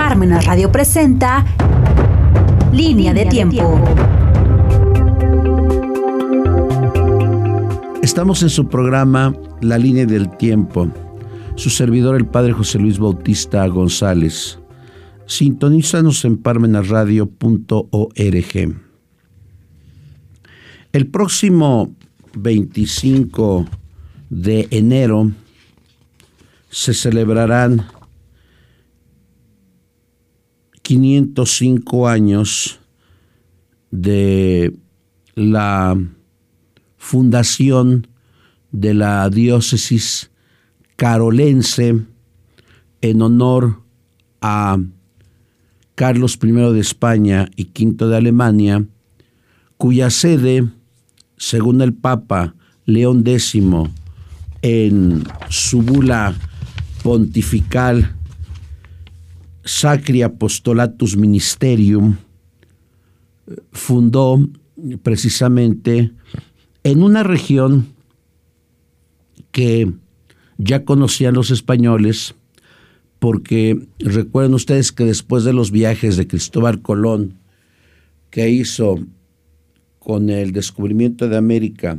Parmenas Radio presenta Línea de Tiempo. Estamos en su programa La Línea del Tiempo. Su servidor, el Padre José Luis Bautista González. Sintonízanos en parmenasradio.org. El próximo 25 de enero se celebrarán 505 años de la fundación de la diócesis carolense en honor a Carlos I de España y V de Alemania, cuya sede, según el Papa León X, en su bula pontifical Sacri Apostolatus Ministerium, fundó precisamente en una región que ya conocían los españoles, porque recuerden ustedes que después de los viajes de Cristóbal Colón, que hizo con el descubrimiento de América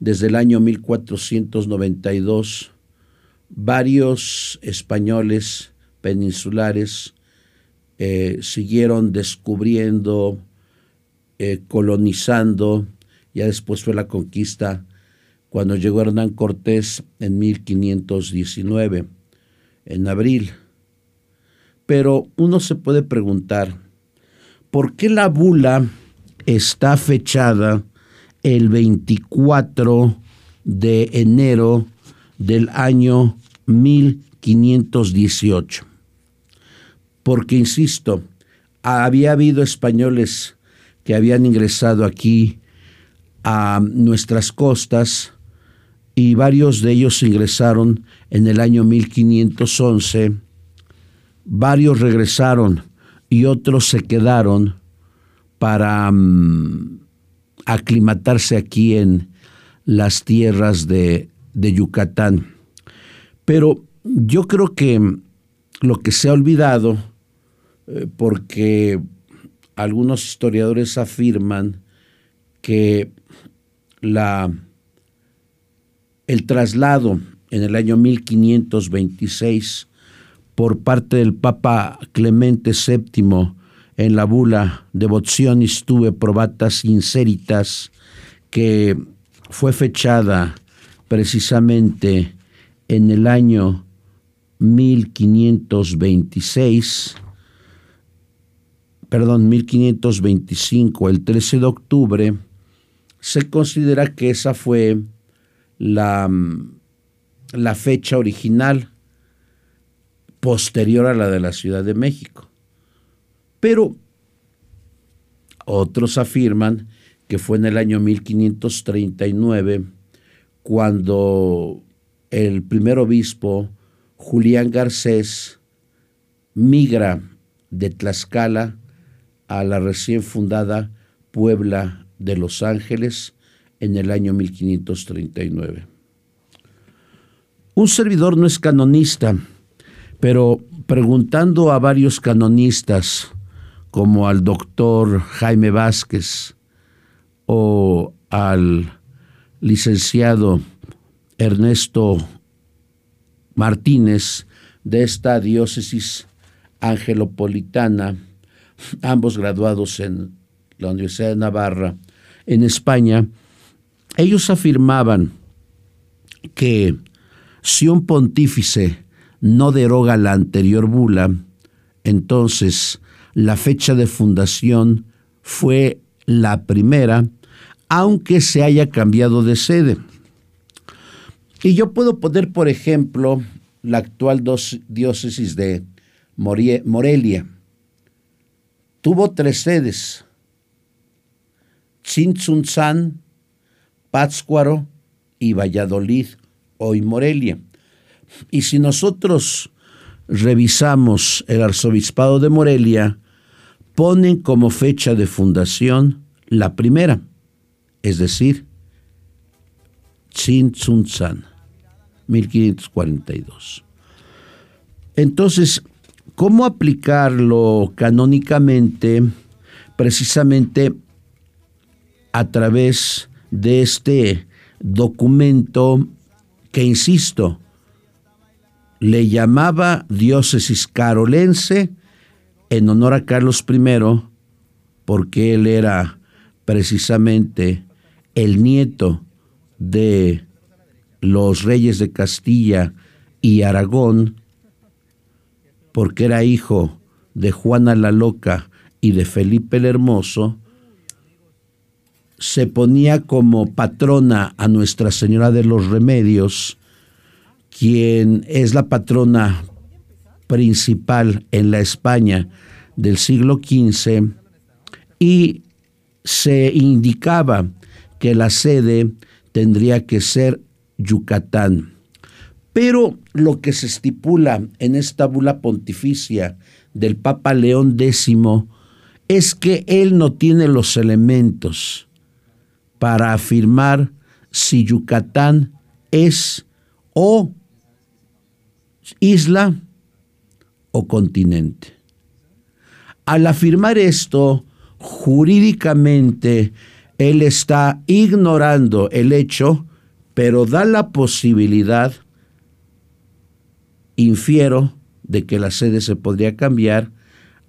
desde el año 1492, varios españoles peninsulares eh, siguieron descubriendo, eh, colonizando, ya después fue la conquista, cuando llegó Hernán Cortés en 1519, en abril. Pero uno se puede preguntar, ¿por qué la bula está fechada el 24 de enero del año 1518? Porque, insisto, había habido españoles que habían ingresado aquí a nuestras costas y varios de ellos ingresaron en el año 1511, varios regresaron y otros se quedaron para mm, aclimatarse aquí en las tierras de, de Yucatán. Pero yo creo que lo que se ha olvidado, porque algunos historiadores afirman que la, el traslado en el año 1526 por parte del Papa Clemente VII en la bula Devotionis Tuve Probatas Inseritas, que fue fechada precisamente en el año 1526, perdón, 1525, el 13 de octubre, se considera que esa fue la, la fecha original posterior a la de la Ciudad de México. Pero otros afirman que fue en el año 1539 cuando el primer obispo Julián Garcés migra de Tlaxcala a la recién fundada Puebla de Los Ángeles en el año 1539. Un servidor no es canonista, pero preguntando a varios canonistas, como al doctor Jaime Vázquez o al licenciado Ernesto Martínez de esta diócesis angelopolitana, ambos graduados en la Universidad de Navarra, en España, ellos afirmaban que si un pontífice no deroga la anterior bula, entonces la fecha de fundación fue la primera, aunque se haya cambiado de sede. Y yo puedo poner, por ejemplo, la actual diócesis de Morelia. Tuvo tres sedes, Chintzunzán, Pátzcuaro y Valladolid, hoy Morelia. Y si nosotros revisamos el arzobispado de Morelia, ponen como fecha de fundación la primera, es decir, Chintzunzán. 1542. Entonces, ¿cómo aplicarlo canónicamente precisamente a través de este documento que, insisto, le llamaba diócesis carolense en honor a Carlos I, porque él era precisamente el nieto de los reyes de Castilla y Aragón, porque era hijo de Juana la Loca y de Felipe el Hermoso, se ponía como patrona a Nuestra Señora de los Remedios, quien es la patrona principal en la España del siglo XV, y se indicaba que la sede tendría que ser Yucatán. Pero lo que se estipula en esta bula pontificia del Papa León X es que él no tiene los elementos para afirmar si Yucatán es o isla o continente. Al afirmar esto, jurídicamente, él está ignorando el hecho, pero da la posibilidad, infiero, de que la sede se podría cambiar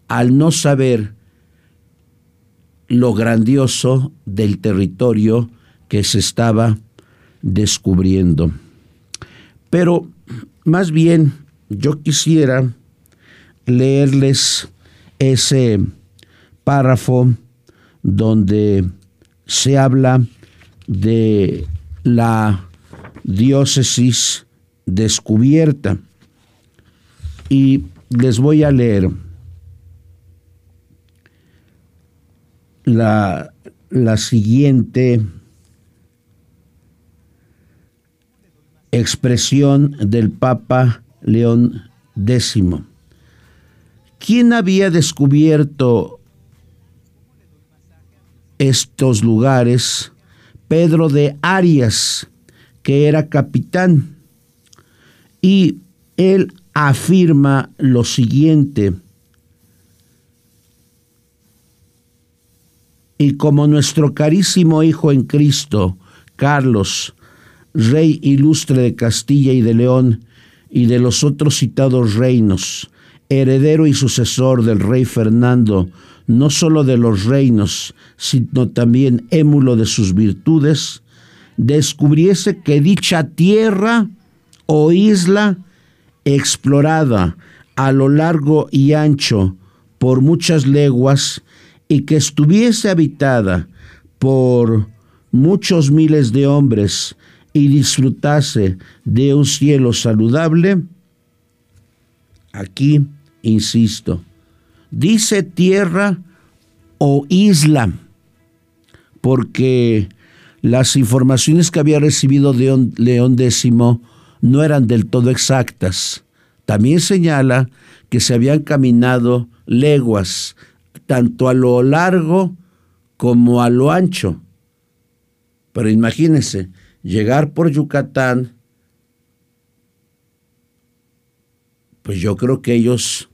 al no saber lo grandioso del territorio que se estaba descubriendo. Pero más bien yo quisiera leerles ese párrafo donde se habla de la diócesis descubierta. Y les voy a leer la, la siguiente expresión del Papa León X. ¿Quién había descubierto estos lugares? Pedro de Arias, que era capitán, y él afirma lo siguiente, y como nuestro carísimo Hijo en Cristo, Carlos, Rey ilustre de Castilla y de León, y de los otros citados reinos, heredero y sucesor del rey Fernando, no sólo de los reinos, sino también émulo de sus virtudes, descubriese que dicha tierra o isla explorada a lo largo y ancho por muchas leguas y que estuviese habitada por muchos miles de hombres y disfrutase de un cielo saludable, aquí insisto, dice tierra o isla, porque las informaciones que había recibido de León X no eran del todo exactas. También señala que se habían caminado leguas, tanto a lo largo como a lo ancho. Pero imagínense, llegar por Yucatán, pues yo creo que ellos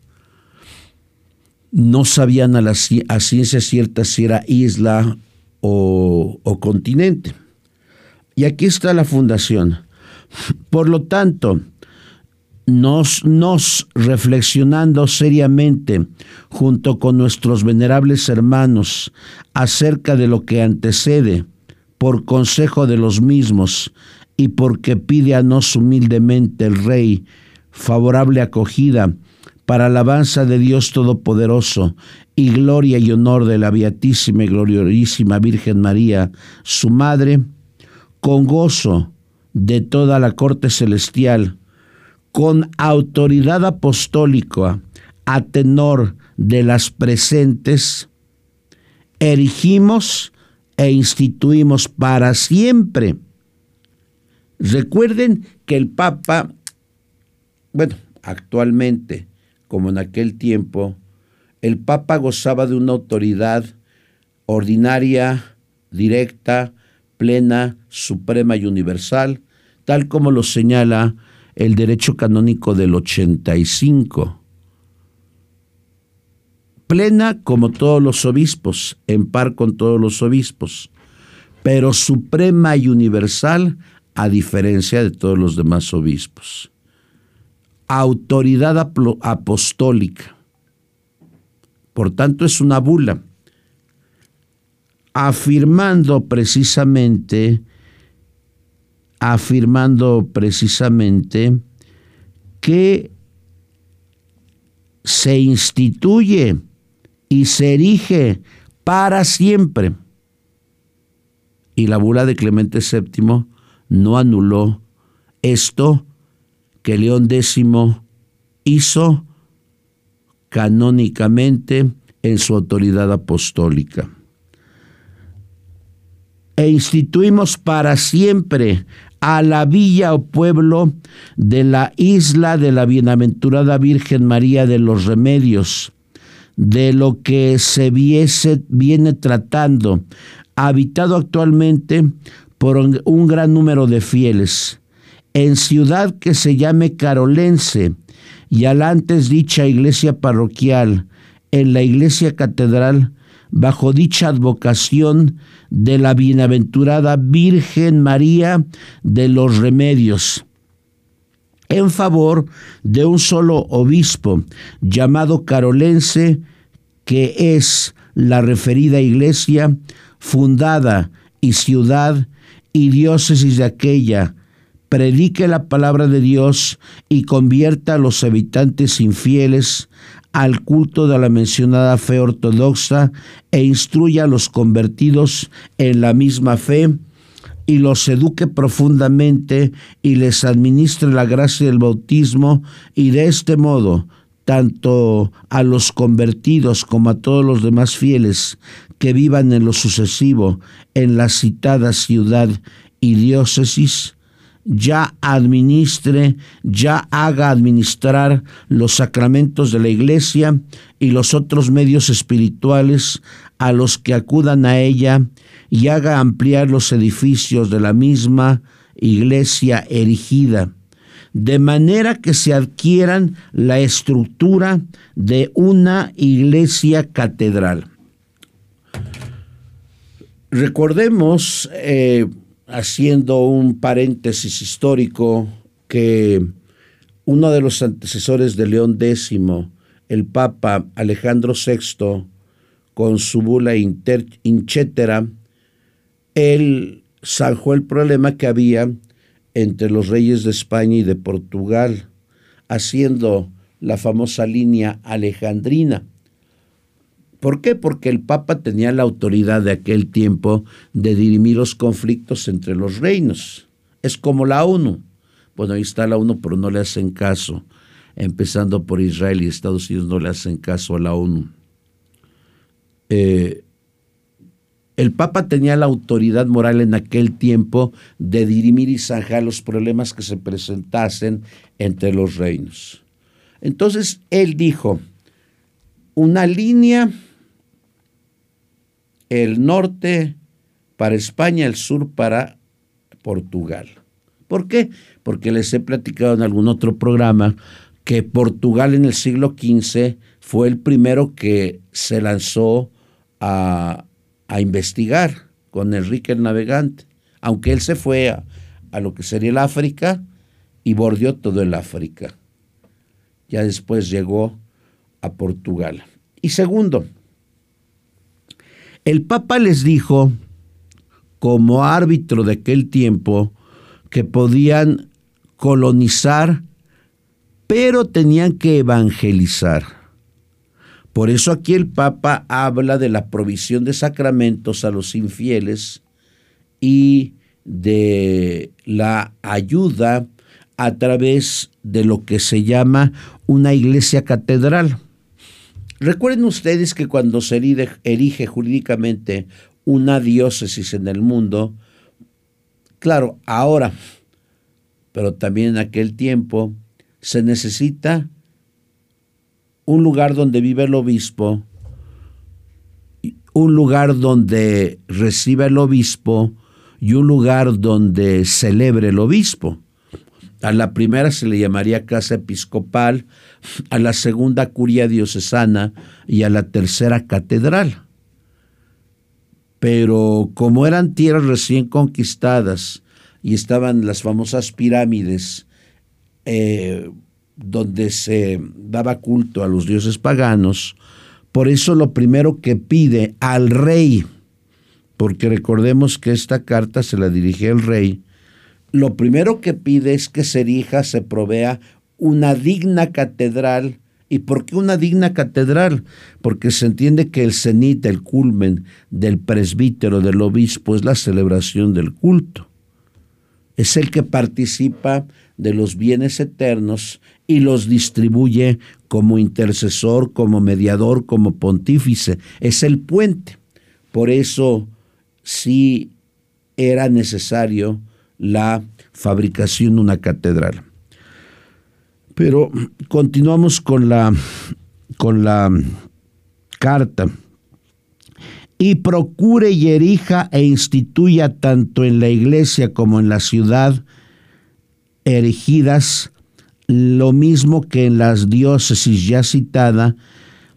no sabían a, la, ciencia cierta si era isla o continente. Y aquí está la fundación. Por lo tanto, nos, nos, reflexionando seriamente junto con nuestros venerables hermanos acerca de lo que antecede, por consejo de los mismos, y porque pide a nos humildemente el Rey favorable acogida para alabanza de Dios Todopoderoso y gloria y honor de la Beatísima y Gloriosísima Virgen María, su Madre, con gozo de toda la corte celestial, con autoridad apostólica a tenor de las presentes, erigimos e instituimos para siempre. Recuerden que el Papa, bueno, actualmente, como en aquel tiempo, el Papa gozaba de una autoridad ordinaria, directa, plena, suprema y universal, tal como lo señala el derecho canónico del 85. plena como todos los obispos, en par con todos los obispos, pero suprema y universal a diferencia de todos los demás obispos. Autoridad apostólica. Por tanto, es una bula, afirmando precisamente, afirmando precisamente que se instituye y se erige para siempre. Y la bula de Clemente VII no anuló esto que León X hizo canónicamente en su autoridad apostólica. E instituimos para siempre a la villa o pueblo de la isla de la bienaventurada Virgen María de los Remedios, de lo que se viese, viene tratando, habitado actualmente por un gran número de fieles, en ciudad que se llame Carolense, y al antes dicha iglesia parroquial, en la iglesia catedral, bajo dicha advocación de la bienaventurada Virgen María de los Remedios, en favor de un solo obispo llamado Carolense, que es la referida iglesia fundada y ciudad y diócesis de aquella, predique la palabra de Dios y convierta a los habitantes infieles al culto de la mencionada fe ortodoxa e instruya a los convertidos en la misma fe y los eduque profundamente y les administre la gracia del bautismo y de este modo tanto a los convertidos como a todos los demás fieles que vivan en lo sucesivo en la citada ciudad y diócesis, ya administre, ya haga administrar los sacramentos de la iglesia y los otros medios espirituales a los que acudan a ella y haga ampliar los edificios de la misma iglesia erigida, de manera que se adquieran la estructura de una iglesia catedral. Recordemos eh, haciendo un paréntesis histórico, que uno de los antecesores de León X, el Papa Alejandro VI, con su bula inchetera, él zanjó el problema que había entre los reyes de España y de Portugal, haciendo la famosa línea alejandrina. ¿Por qué? Porque el Papa tenía la autoridad de aquel tiempo de dirimir los conflictos entre los reinos. Es como la ONU. Bueno, ahí está la ONU, pero no le hacen caso. Empezando por Israel y Estados Unidos no le hacen caso a la ONU. Eh, el Papa tenía la autoridad moral en aquel tiempo de dirimir y zanjar los problemas que se presentasen entre los reinos. Entonces él dijo, una línea el norte para España, el sur para Portugal. ¿Por qué? Porque les he platicado en algún otro programa que Portugal en el siglo XV fue el primero que se lanzó a, investigar con Enrique el Navegante, aunque él se fue a, a lo que sería el África y bordeó todo el África. Ya después llegó a Portugal. Y segundo, el Papa les dijo, como árbitro de aquel tiempo, que podían colonizar, pero tenían que evangelizar. Por eso aquí el Papa habla de la provisión de sacramentos a los infieles y de la ayuda a través de lo que se llama una iglesia catedral. Recuerden ustedes que cuando se erige, jurídicamente una diócesis en el mundo, claro, ahora, pero también en aquel tiempo, se necesita un lugar donde vive el obispo, un lugar donde reciba el obispo y un lugar donde celebre el obispo. A la primera se le llamaría casa episcopal, a la segunda curia diocesana y a la tercera catedral. Pero como eran tierras recién conquistadas y estaban las famosas pirámides eh, donde se daba culto a los dioses paganos, por eso lo primero que pide al rey, porque recordemos que esta carta se la dirige el rey, lo primero que pide es que se erija, se provea una digna catedral. ¿Y por qué una digna catedral? Porque se entiende que el cenit, el culmen del presbítero, del obispo, es la celebración del culto. Es el que participa de los bienes eternos y los distribuye como intercesor, como mediador, como pontífice. Es el puente. Por eso sí era necesario la fabricación de una catedral. Pero continuamos con la, con la carta. Y procure y erija e instituya tanto en la iglesia como en la ciudad erigidas, lo mismo que en las diócesis ya citada,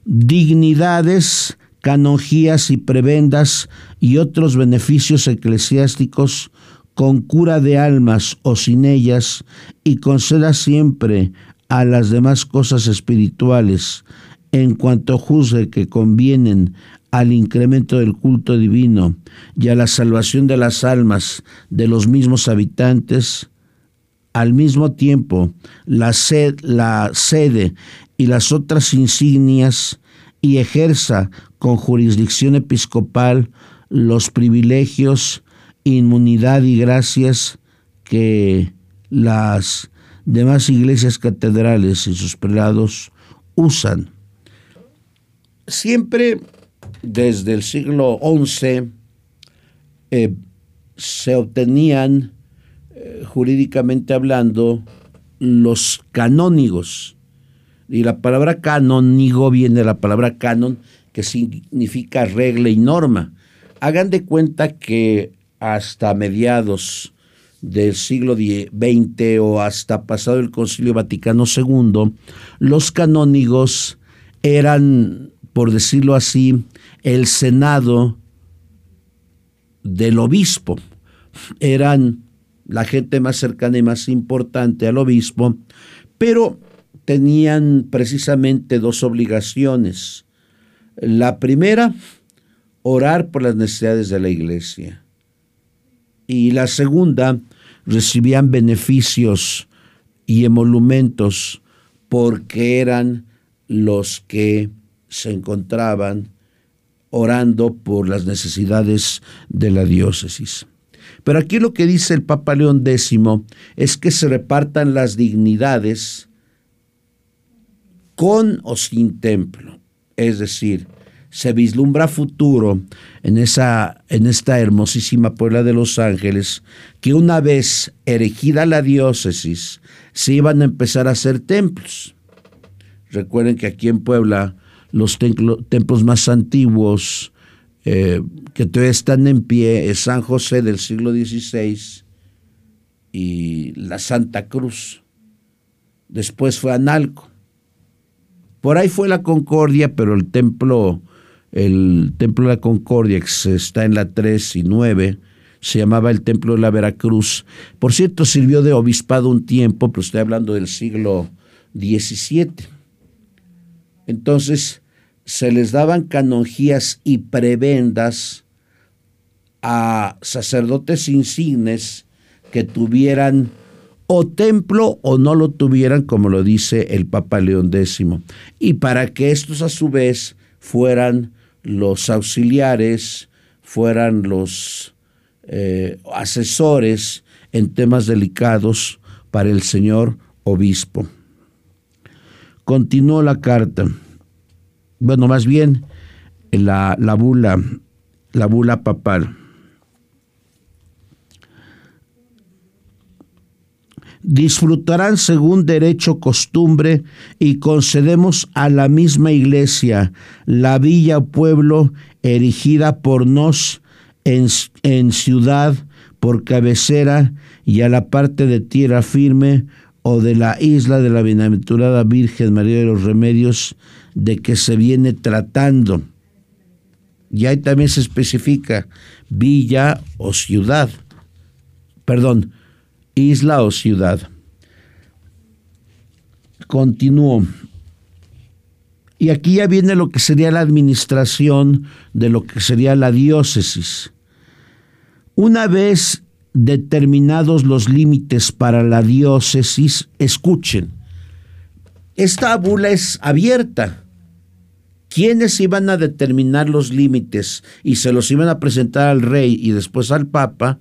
dignidades, canonjías y prebendas y otros beneficios eclesiásticos con cura de almas o sin ellas, y conceda siempre a las demás cosas espirituales, en cuanto juzgue que convienen al incremento del culto divino y a la salvación de las almas de los mismos habitantes, al mismo tiempo la, la sede y las otras insignias y ejerza con jurisdicción episcopal los privilegios inmunidad y gracias que las demás iglesias catedrales y sus prelados usan. Siempre desde el siglo XI eh, se obtenían, eh, jurídicamente hablando, los canónigos. Y la palabra canónigo viene de la palabra canon, que significa regla y norma. Hagan de cuenta que hasta mediados del siglo XX o hasta pasado el Concilio Vaticano II, los canónigos eran, por decirlo así, el Senado del obispo. Eran la gente más cercana y más importante al obispo, pero tenían precisamente dos obligaciones. La primera, orar por las necesidades de la iglesia y la segunda recibían beneficios y emolumentos porque eran los que se encontraban orando por las necesidades de la diócesis. Pero aquí lo que dice el Papa León X es que se repartan las dignidades con o sin templo, es decir, se vislumbra futuro en, esa, en esta hermosísima Puebla de Los Ángeles, que una vez erigida la diócesis, se iban a empezar a hacer templos. Recuerden que aquí en Puebla los templos más antiguos eh, que todavía están en pie es San José del siglo XVI y la Santa Cruz. Después fue Analco. Por ahí fue la Concordia, pero el templo el Templo de la Concordia, que está en la 3 y 9, se llamaba el Templo de la Veracruz. Por cierto, sirvió de obispado un tiempo, pero estoy hablando del siglo XVII. Entonces, se les daban canonjías y prebendas a sacerdotes insignes que tuvieran o templo o no lo tuvieran, como lo dice el Papa León X. Y para que estos a su vez fueran los auxiliares fueran los eh, asesores en temas delicados para el señor obispo. Continuó la carta, bueno, más bien la, la bula, la bula papal. Disfrutarán según derecho costumbre y concedemos a la misma iglesia la villa o pueblo erigida por nos en, en ciudad por cabecera y a la parte de tierra firme o de la isla de la bienaventurada Virgen María de los Remedios de que se viene tratando. Y ahí también se especifica villa o ciudad. Perdón, isla o ciudad. Continúo. Y aquí ya viene lo que sería la administración de lo que sería la diócesis. Una vez determinados los límites para la diócesis, escuchen, esta bula es abierta. ¿Quiénes iban a determinar los límites y se los iban a presentar al rey y después al papa?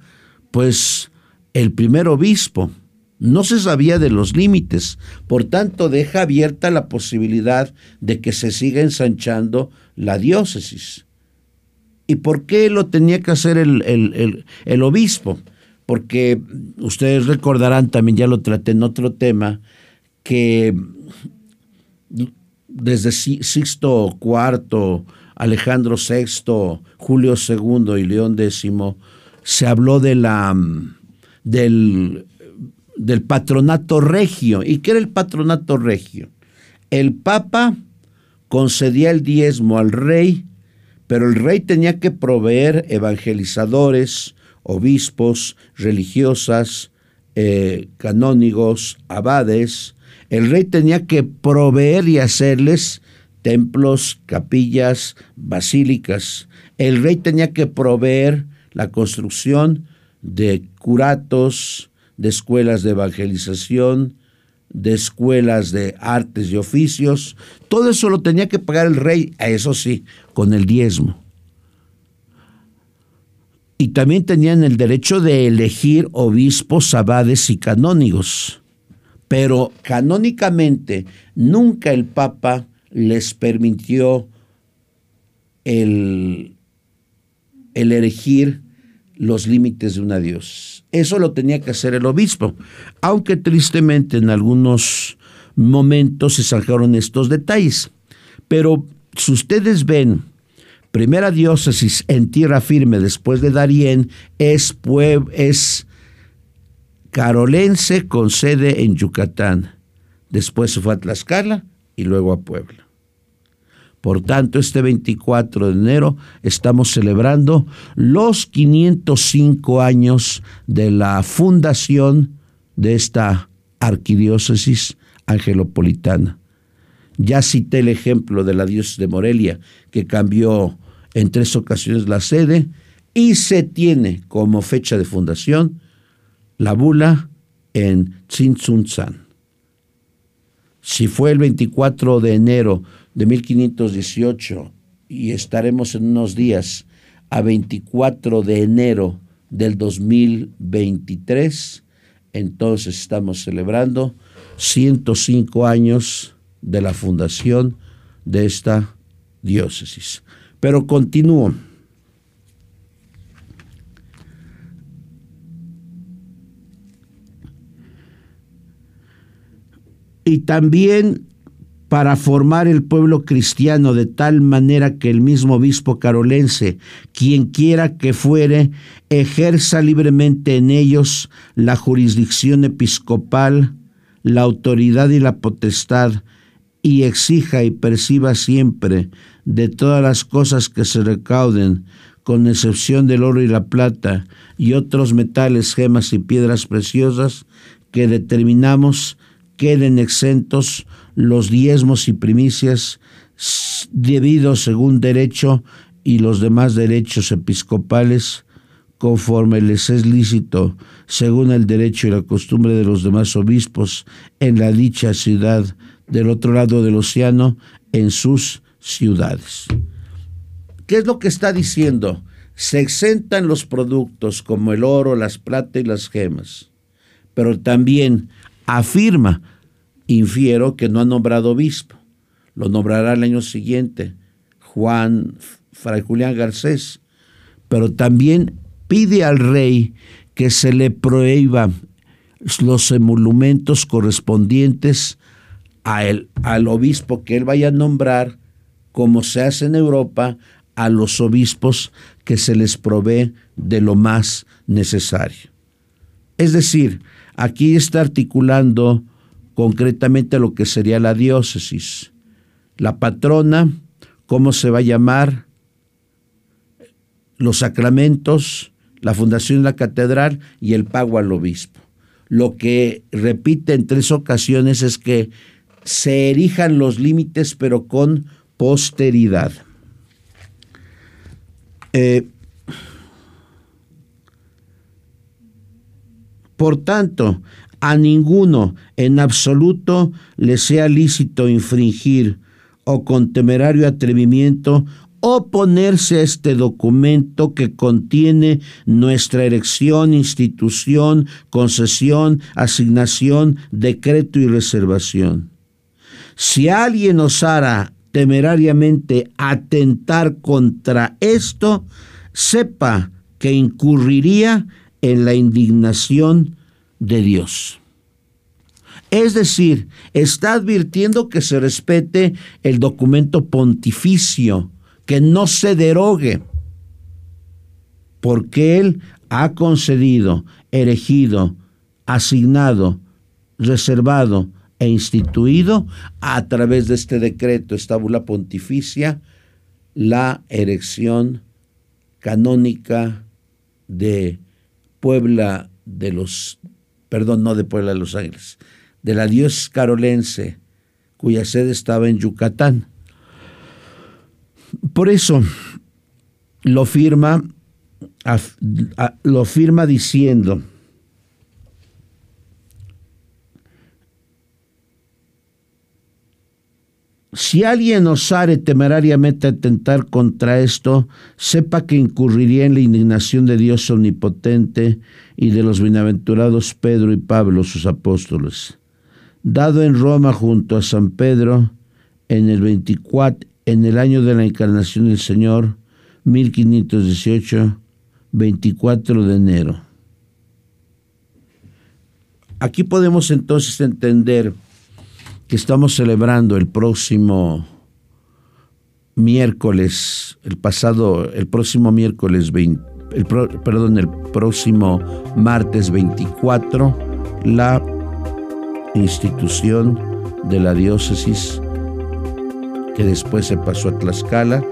Pues el primer obispo. No se sabía de los límites, por tanto deja abierta la posibilidad de que se siga ensanchando la diócesis. ¿Y por qué lo tenía que hacer el, obispo? Porque ustedes recordarán, también ya lo traté en otro tema, que desde Sixto IV, Alejandro VI, Julio II y León X, se habló de la, del, del patronato regio. ¿Y qué era el patronato regio? El Papa concedía el diezmo al rey, pero el rey tenía que proveer evangelizadores, obispos, religiosas, eh, canónigos, abades, el rey tenía que proveer y hacerles templos, capillas, basílicas. El rey tenía que proveer la construcción de curatos, de escuelas de evangelización, de escuelas de artes y oficios. Todo eso lo tenía que pagar el rey, eso sí, con el diezmo y también tenían el derecho de elegir obispos, abades y canónigos. Pero canónicamente nunca el Papa les permitió el, el elegir los límites de una Dios. Eso lo tenía que hacer el obispo, aunque tristemente en algunos momentos se sacaron estos detalles. Pero si ustedes ven primera diócesis en tierra firme después de Darién es, es carolense con sede en Yucatán. Después se fue a Tlaxcala y luego a Puebla. Por tanto, este 24 de enero estamos celebrando los 505 años de la fundación de esta arquidiócesis angelopolitana. Ya cité el ejemplo de la diócesis de Morelia, que cambió en tres ocasiones la sede y se tiene como fecha de fundación la bula en Tzintzuntzan. Si fue el 24 de enero de 1518 y estaremos en unos días a 24 de enero del 2023, entonces estamos celebrando 105 años de la fundación de esta diócesis. Pero continúo. Y también para formar el pueblo cristiano de tal manera que el mismo obispo carolense, quien quiera que fuere, ejerza libremente en ellos la jurisdicción episcopal, la autoridad y la potestad, y exija y perciba siempre de todas las cosas que se recauden, con excepción del oro y la plata y otros metales, gemas y piedras preciosas, que determinamos queden exentos los diezmos y primicias debidos según derecho y los demás derechos episcopales conforme les es lícito, según el derecho y la costumbre de los demás obispos en la dicha ciudad del otro lado del océano en sus ciudades. ¿Qué es lo que está diciendo? Se exentan los productos como el oro, las plata y las gemas, pero también afirma, infiero, que no ha nombrado obispo. Lo nombrará el año siguiente Juan Fray Julián Garcés, pero también pide al rey que se le prohíba los emolumentos correspondientes al obispo que él vaya a nombrar, como se hace en Europa, a los obispos que se les provee de lo más necesario. Es decir, aquí está articulando concretamente lo que sería la diócesis. La patrona, cómo se va a llamar, los sacramentos, la fundación de la catedral y el pago al obispo. Lo que repite en tres ocasiones es que se erijan los límites, pero con posteridad. Eh, por tanto, a ninguno en absoluto le sea lícito infringir o con temerario atrevimiento oponerse a este documento que contiene nuestra erección, institución, concesión, asignación, decreto y reservación. Si alguien osara temerariamente atentar contra esto, sepa que incurriría en la indignación de Dios. Es decir, está advirtiendo que se respete el documento pontificio, que no se derogue, porque Él ha concedido, erigido, asignado, reservado e instituido a través de este decreto, esta bula pontificia, la erección canónica de Puebla de los, perdón, no de Puebla de los Ángeles, de la dios carolense, cuya sede estaba en Yucatán. Por eso lo firma, lo firma diciendo, Si alguien osare temerariamente atentar contra esto, sepa que incurriría en la indignación de Dios omnipotente y de los bienaventurados Pedro y Pablo, sus apóstoles. Dado en Roma junto a San Pedro en el 24, en el año de la encarnación del Señor, 1518, 24 de enero. Aquí podemos entonces entender estamos celebrando el próximo miércoles, el pasado, el próximo miércoles 20, el perdón, el próximo martes 24, la institución de la diócesis que después se pasó a Tlaxcala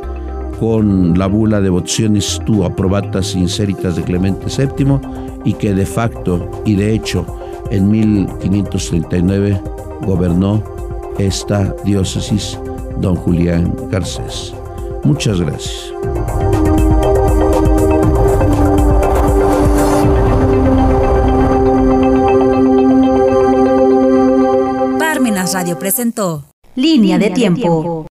con la bula de votaciones tu aprobatas inseritas de Clemente VII y que de facto y de hecho en 1539 gobernó esta diócesis don Julián Garcés. Muchas gracias. Parmenas Radio presentó Línea de tiempo.